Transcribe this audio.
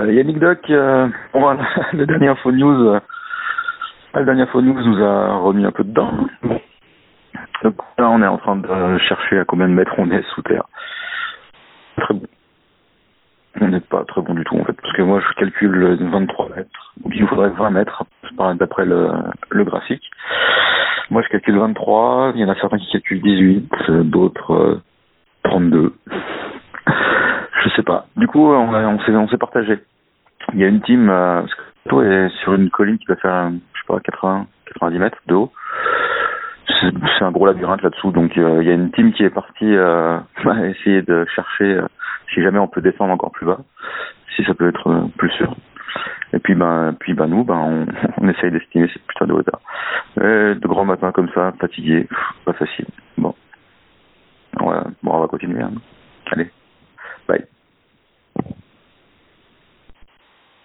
Euh, Yannick Doc, euh, bon, la dernière info news, euh, la dernière info news nous a remis un peu dedans. Donc là, on est en train de chercher à combien de mètres on est sous terre. Très bon. On n'est pas très bon du tout en fait, parce que moi je calcule 23 mètres, donc il nous faudrait 20 mètres d'après le, le graphique. Moi je calcule 23, il y en a certains qui calculent 18, d'autres euh, 32. Je sais pas. Du coup, on, s'est partagé. Il y a une team, euh, est sur une colline qui va faire, je sais pas, 80, 90 mètres de haut. C'est un gros labyrinthe là-dessous, donc euh, il y a une team qui est partie euh, essayer de chercher euh, si jamais on peut descendre encore plus bas, si ça peut être plus sûr. Et puis ben, puis ben nous, ben on, essaye d'estimer cette putain de hauteur. De grands matins comme ça, fatigué, pas facile. Bon, Ouais, bon, on va continuer. hein. Allez, bye.